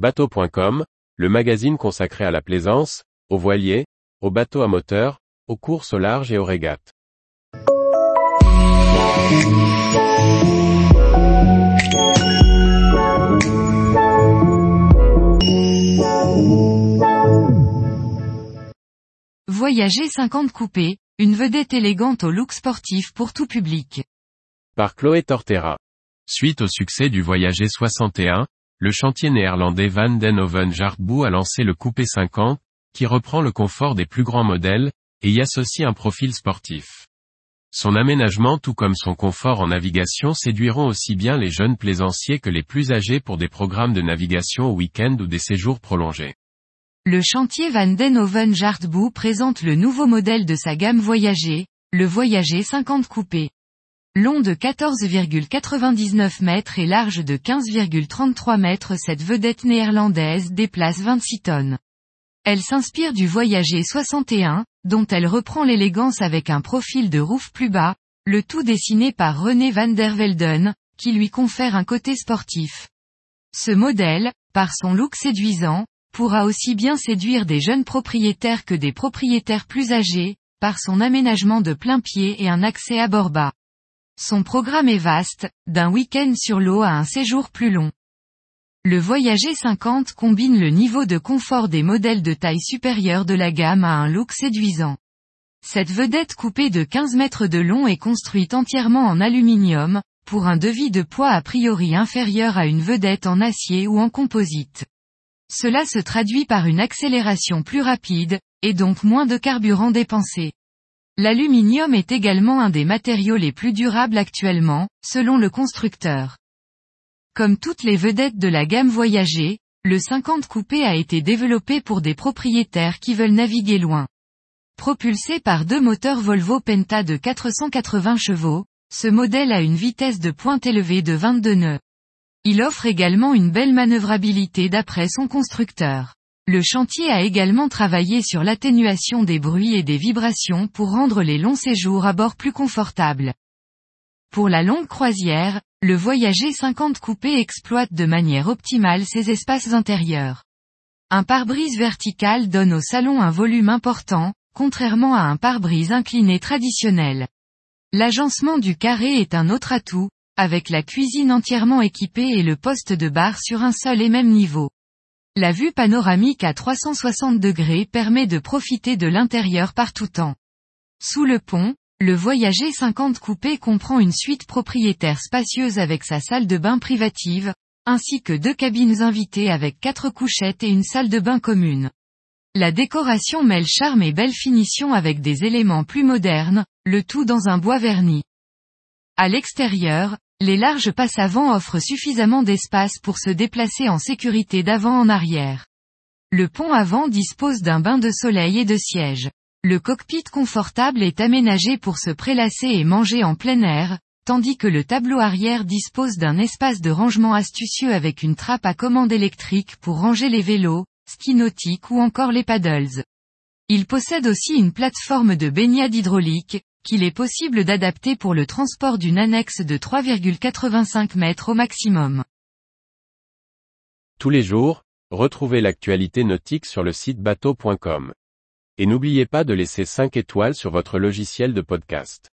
Bateau.com, le magazine consacré à la plaisance, aux voiliers, aux bateaux à moteur, aux courses au large et aux régates. Voyager 50 coupés, une vedette élégante au look sportif pour tout public. Par Chloé Tortera. Suite au succès du Voyager 61, le chantier néerlandais Van den Hoven Jartboe a lancé le Coupé 50, qui reprend le confort des plus grands modèles, et y associe un profil sportif. Son aménagement tout comme son confort en navigation séduiront aussi bien les jeunes plaisanciers que les plus âgés pour des programmes de navigation au week-end ou des séjours prolongés. Le chantier Van den Hoven Jartboe présente le nouveau modèle de sa gamme Voyager, le Voyager 50 coupé. Long de 14,99 mètres et large de 15,33 mètres cette vedette néerlandaise déplace 26 tonnes. Elle s'inspire du Voyager 61, dont elle reprend l'élégance avec un profil de roof plus bas, le tout dessiné par René van der Velden, qui lui confère un côté sportif. Ce modèle, par son look séduisant, pourra aussi bien séduire des jeunes propriétaires que des propriétaires plus âgés, par son aménagement de plein pied et un accès à bord bas. Son programme est vaste, d'un week-end sur l'eau à un séjour plus long. Le Voyager 50 combine le niveau de confort des modèles de taille supérieure de la gamme à un look séduisant. Cette vedette coupée de 15 mètres de long est construite entièrement en aluminium, pour un devis de poids a priori inférieur à une vedette en acier ou en composite. Cela se traduit par une accélération plus rapide, et donc moins de carburant dépensé. L'aluminium est également un des matériaux les plus durables actuellement, selon le constructeur. Comme toutes les vedettes de la gamme Voyager, le 50 coupé a été développé pour des propriétaires qui veulent naviguer loin. Propulsé par deux moteurs Volvo Penta de 480 chevaux, ce modèle a une vitesse de pointe élevée de 22 nœuds. Il offre également une belle manœuvrabilité d'après son constructeur. Le chantier a également travaillé sur l'atténuation des bruits et des vibrations pour rendre les longs séjours à bord plus confortables. Pour la longue croisière, le Voyager 50 coupé exploite de manière optimale ses espaces intérieurs. Un pare-brise vertical donne au salon un volume important, contrairement à un pare-brise incliné traditionnel. L'agencement du carré est un autre atout, avec la cuisine entièrement équipée et le poste de bar sur un seul et même niveau. La vue panoramique à 360 degrés permet de profiter de l'intérieur par tout temps. Sous le pont, le Voyager 50 coupé comprend une suite propriétaire spacieuse avec sa salle de bain privative, ainsi que deux cabines invitées avec quatre couchettes et une salle de bain commune. La décoration mêle charme et belle finition avec des éléments plus modernes, le tout dans un bois verni. À l'extérieur, les larges passes avant offrent suffisamment d'espace pour se déplacer en sécurité d'avant en arrière. Le pont avant dispose d'un bain de soleil et de sièges. Le cockpit confortable est aménagé pour se prélasser et manger en plein air, tandis que le tableau arrière dispose d'un espace de rangement astucieux avec une trappe à commande électrique pour ranger les vélos, ski nautiques ou encore les paddles. Il possède aussi une plateforme de baignade hydraulique, qu'il est possible d'adapter pour le transport d'une annexe de 3,85 mètres au maximum. Tous les jours, retrouvez l'actualité nautique sur le site bateau.com. Et n'oubliez pas de laisser 5 étoiles sur votre logiciel de podcast.